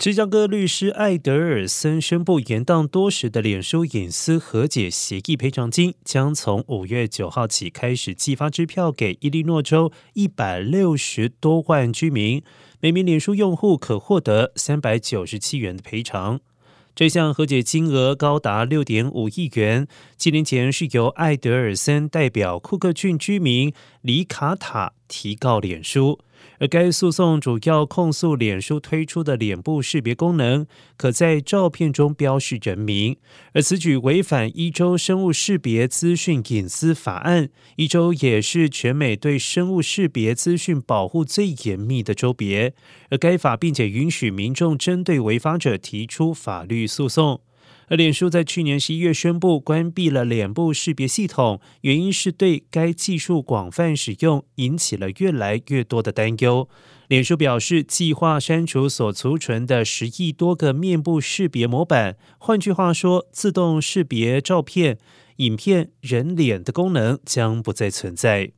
芝加哥律师艾德尔森宣布，延宕多时的脸书隐私和解协议赔偿金将从五月九号起开始寄发支票给伊利诺州一百六十多万居民，每名脸书用户可获得三百九十七元的赔偿。这项和解金额高达六点五亿元。七年前是由艾德尔森代表库克郡居民里卡塔提告脸书。而该诉讼主要控诉脸书推出的脸部识别功能，可在照片中标示人名，而此举违反一州生物识别资讯隐私法案。一州也是全美对生物识别资讯保护最严密的州别，而该法并且允许民众针对违法者提出法律诉讼。而脸书在去年十一月宣布关闭了脸部识别系统，原因是对该技术广泛使用引起了越来越多的担忧。脸书表示，计划删除所储存的十亿多个面部识别模板，换句话说，自动识别照片、影片、人脸的功能将不再存在。